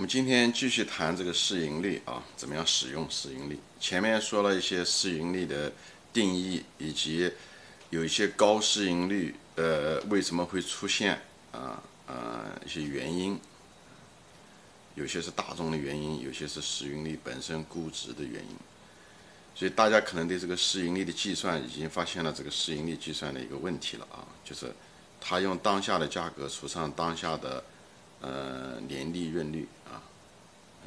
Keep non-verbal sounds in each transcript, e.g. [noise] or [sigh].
我们今天继续谈这个市盈率啊，怎么样使用市盈率？前面说了一些市盈率的定义，以及有一些高市盈率，呃，为什么会出现啊？呃，一些原因，有些是大众的原因，有些是市盈率本身估值的原因。所以大家可能对这个市盈率的计算已经发现了这个市盈率计算的一个问题了啊，就是他用当下的价格除上当下的呃年利润率啊，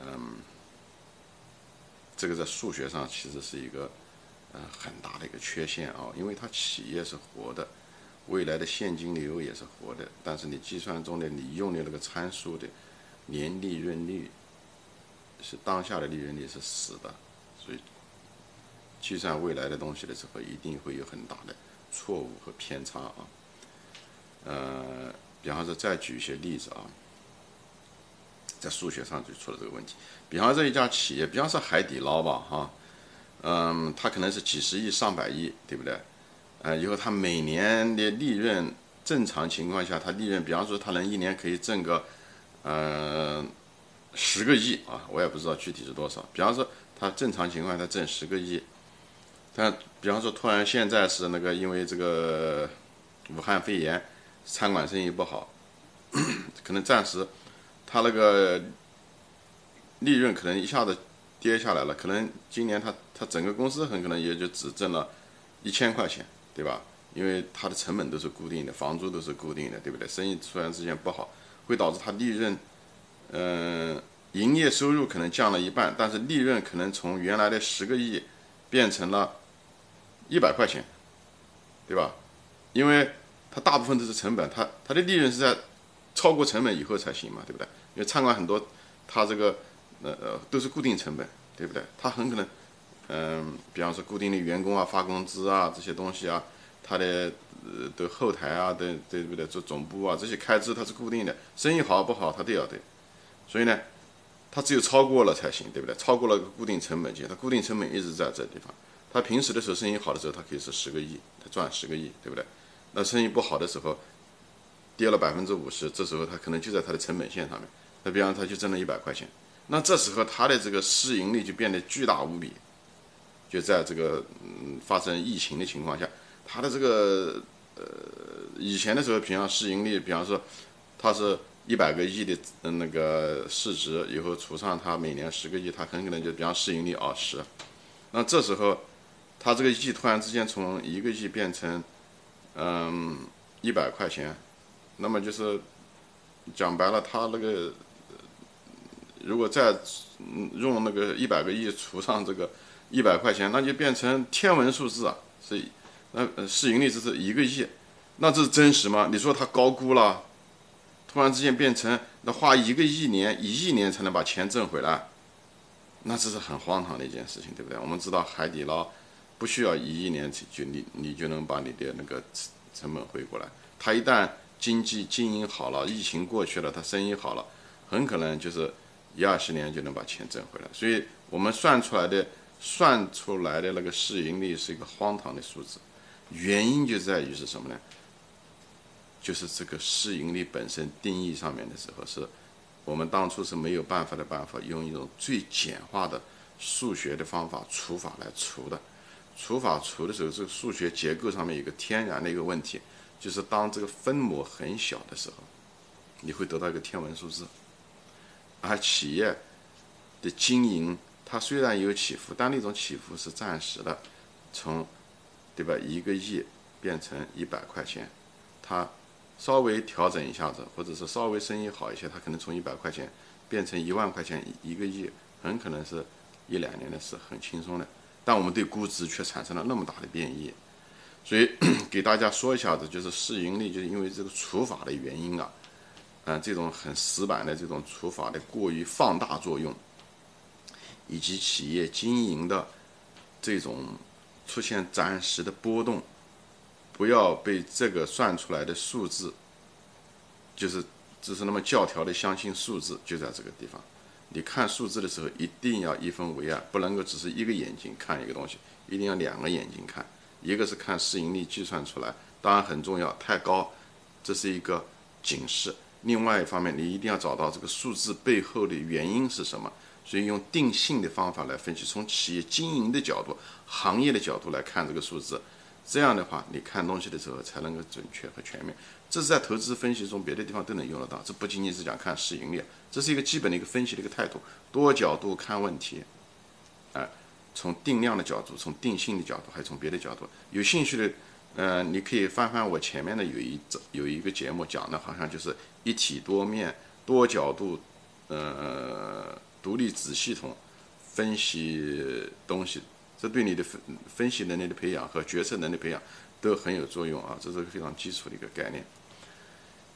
嗯，这个在数学上其实是一个呃很大的一个缺陷啊，因为它企业是活的。未来的现金流也是活的，但是你计算中的你用的那个参数的年利润率是当下的利润率是死的，所以计算未来的东西的时候一定会有很大的错误和偏差啊。呃，比方说再举一些例子啊，在数学上就出了这个问题。比方说一家企业，比方说海底捞吧，哈，嗯，它可能是几十亿、上百亿，对不对？呃，以后它每年的利润，正常情况下，它利润，比方说它能一年可以挣个，呃，十个亿啊，我也不知道具体是多少。比方说它正常情况下它挣十个亿，但比方说突然现在是那个因为这个武汉肺炎，餐馆生意不好，[coughs] 可能暂时它那个利润可能一下子跌下来了，可能今年它它整个公司很可能也就只挣了一千块钱。对吧？因为它的成本都是固定的，房租都是固定的，对不对？生意突然之间不好，会导致它利润，嗯，营业收入可能降了一半，但是利润可能从原来的十个亿变成了一百块钱，对吧？因为它大部分都是成本，它它的利润是在超过成本以后才行嘛，对不对？因为餐馆很多，它这个呃呃都是固定成本，对不对？它很可能。嗯，比方说固定的员工啊，发工资啊，这些东西啊，他的呃的后台啊，对对不对？做总部啊，这些开支它是固定的，生意好不好，它都要对。所以呢，它只有超过了才行，对不对？超过了固定成本线，它固定成本一直在这地方。它平时的时候生意好的时候，它可以是十个亿，它赚十个亿，对不对？那生意不好的时候，跌了百分之五十，这时候它可能就在它的成本线上面。那比方它就挣了一百块钱，那这时候它的这个市盈率就变得巨大无比。就在这个嗯发生疫情的情况下，它的这个呃以前的时候，平常市盈率，比方说它是一百个亿的那个市值，以后除上它每年十个亿，它很可能就比方市盈率二十，那这时候它这个亿突然之间从一个亿变成嗯一百块钱，那么就是讲白了，它那个如果再用那个一百个亿除上这个。一百块钱，那就变成天文数字啊！是，那市盈率这是一个亿，那这是真实吗？你说它高估了，突然之间变成那花一个亿年、一亿年才能把钱挣回来，那这是很荒唐的一件事情，对不对？我们知道海底捞不需要一亿年就你你就能把你的那个成本回过来，它一旦经济经营好了，疫情过去了，他生意好了，很可能就是一二十年就能把钱挣回来。所以我们算出来的。算出来的那个市盈率是一个荒唐的数字，原因就在于是什么呢？就是这个市盈率本身定义上面的时候，是我们当初是没有办法的办法，用一种最简化的数学的方法除法来除的。除法除的时候，这个数学结构上面有个天然的一个问题，就是当这个分母很小的时候，你会得到一个天文数字，而企业的经营。它虽然有起伏，但那种起伏是暂时的，从，对吧？一个亿变成一百块钱，它稍微调整一下子，或者是稍微生意好一些，它可能从一百块钱变成一万块钱，一个亿很可能是一两年的事，很轻松的。但我们对估值却产生了那么大的变异，所以 [clears throat] 给大家说一下子，就是市盈率，就是因为这个除法的原因啊，嗯，这种很死板的这种除法的过于放大作用。以及企业经营的这种出现暂时的波动，不要被这个算出来的数字，就是只是那么教条的相信数字，就在这个地方。你看数字的时候，一定要一分为二，不能够只是一个眼睛看一个东西，一定要两个眼睛看。一个是看市盈率计算出来，当然很重要，太高，这是一个警示；另外一方面，你一定要找到这个数字背后的原因是什么。所以用定性的方法来分析，从企业经营的角度、行业的角度来看这个数字，这样的话，你看东西的时候才能够准确和全面。这是在投资分析中别的地方都能用得到。这不仅仅是讲看市盈率，这是一个基本的一个分析的一个态度，多角度看问题。从定量的角度，从定性的角度，还从别的角度，有兴趣的。呃，你可以翻翻我前面的有一有一个节目讲的，好像就是一体多面、多角度，呃，独立子系统分析东西，这对你的分分析能力的培养和决策能力培养都很有作用啊，这是个非常基础的一个概念。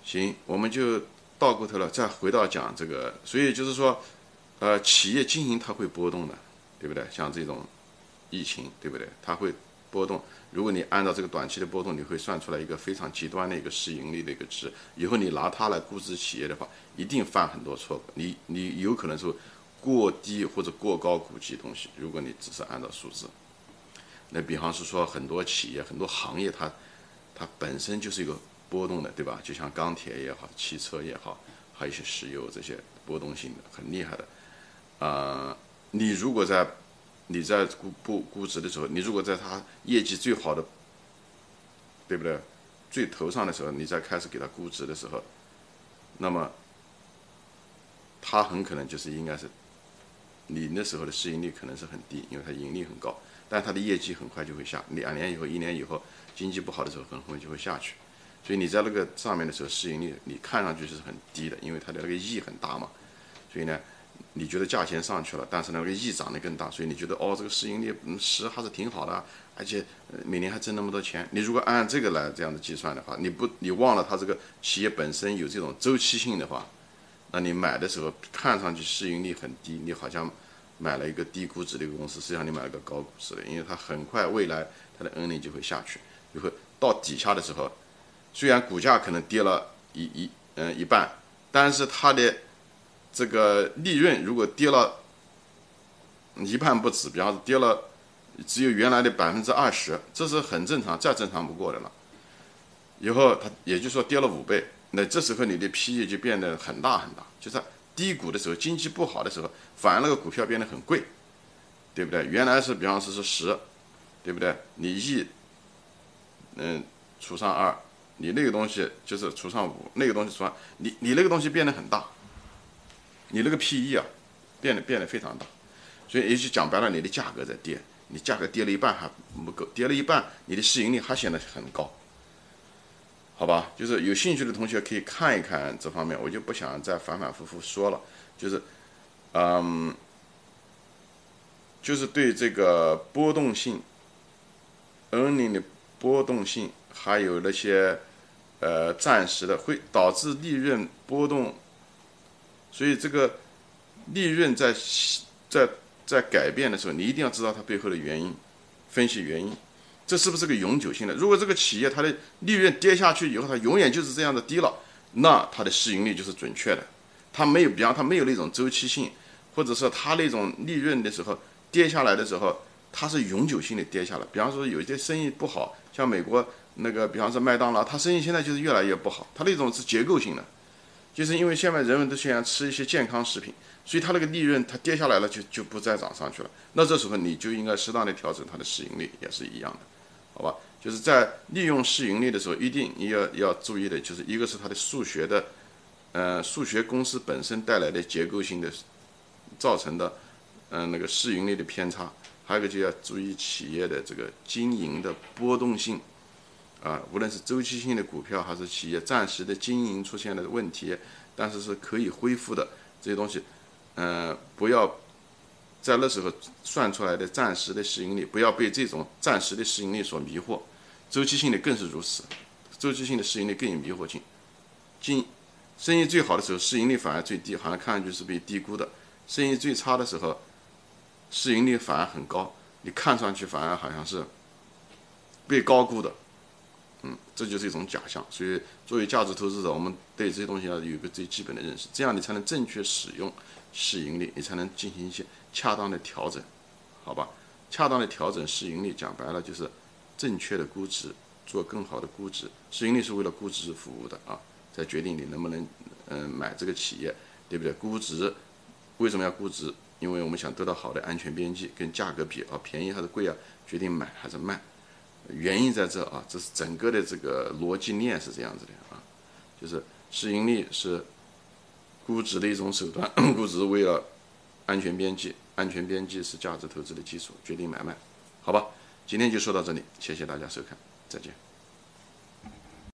行，我们就倒过头了，再回到讲这个，所以就是说，呃，企业经营它会波动的，对不对？像这种疫情，对不对？它会波动。如果你按照这个短期的波动，你会算出来一个非常极端的一个市盈率的一个值。以后你拿它来估值企业的话，一定犯很多错误。你你有可能说过低或者过高估计东西。如果你只是按照数字，那比方是说很多企业、很多行业，它它本身就是一个波动的，对吧？就像钢铁也好，汽车也好，还有一些石油这些波动性的很厉害的。啊，你如果在你在估估估值的时候，你如果在它业绩最好的，对不对？最头上的时候，你再开始给它估值的时候，那么，它很可能就是应该是，你那时候的市盈率可能是很低，因为它盈利很高，但它的业绩很快就会下，两年以后、一年以后，经济不好的时候，很快就会下去。所以你在那个上面的时候，市盈率你看上去是很低的，因为它的那个 E 很大嘛，所以呢。你觉得价钱上去了，但是那个亿涨得更大，所以你觉得哦，这个市盈率十还是挺好的，而且每年还挣那么多钱。你如果按这个来这样的计算的话，你不你忘了它这个企业本身有这种周期性的话，那你买的时候看上去市盈率很低，你好像买了一个低估值的一个公司，实际上你买了个高估值的，因为它很快未来它的 N 率就会下去，就会到底下的时候，虽然股价可能跌了一一嗯一半，但是它的这个利润如果跌了一半不止，比方说跌了只有原来的百分之二十，这是很正常，再正常不过的了。以后它也就是说跌了五倍，那这时候你的 P/E 就变得很大很大。就是低谷的时候，经济不好的时候，反而那个股票变得很贵，对不对？原来是比方说是十，对不对？你一嗯除上二，你那个东西就是除上五，那个东西除上你你那个东西变得很大。你那个 P/E 啊，变得变得非常大，所以也就讲白了，你的价格在跌，你价格跌了一半还不够，跌了一半，你的市盈率还显得很高，好吧？就是有兴趣的同学可以看一看这方面，我就不想再反反复复说了，就是，嗯，就是对这个波动性，earning 的波动性，还有那些呃暂时的会导致利润波动。所以这个利润在在在改变的时候，你一定要知道它背后的原因，分析原因，这是不是个永久性的？如果这个企业它的利润跌下去以后，它永远就是这样的低了，那它的市盈率就是准确的。它没有，比方它没有那种周期性，或者说它那种利润的时候跌下来的时候，它是永久性的跌下来。比方说有一些生意不好，像美国那个，比方说麦当劳，它生意现在就是越来越不好，它那种是结构性的。就是因为现在人们都喜欢吃一些健康食品，所以它那个利润它跌下来了就就不再涨上去了。那这时候你就应该适当的调整它的市盈率，也是一样的，好吧？就是在利用市盈率的时候，一定要要注意的，就是一个是它的数学的，呃，数学公式本身带来的结构性的造成的，嗯，那个市盈率的偏差，还有一个就要注意企业的这个经营的波动性。啊，无论是周期性的股票，还是企业暂时的经营出现了问题，但是是可以恢复的这些东西，嗯，不要在那时候算出来的暂时的市盈率，不要被这种暂时的市盈率所迷惑。周期性的更是如此，周期性的市盈率更有迷惑性。经生意最好的时候，市盈率反而最低，好像看上去是被低估的；生意最差的时候，市盈率反而很高，你看上去反而好像是被高估的。嗯，这就是一种假象，所以作为价值投资者，我们对这些东西要有一个最基本的认识，这样你才能正确使用市盈率，你才能进行一些恰当的调整，好吧？恰当的调整市盈率，讲白了就是正确的估值，做更好的估值。市盈率是为了估值服务的啊，在决定你能不能嗯，买这个企业，对不对？估值为什么要估值？因为我们想得到好的安全边际，跟价格比啊，便宜还是贵啊？决定买还是卖？原因在这啊，这是整个的这个逻辑链是这样子的啊，就是市盈率是估值的一种手段，[coughs] 估值为了安全边际，安全边际是价值投资的基础，决定买卖，好吧？今天就说到这里，谢谢大家收看，再见。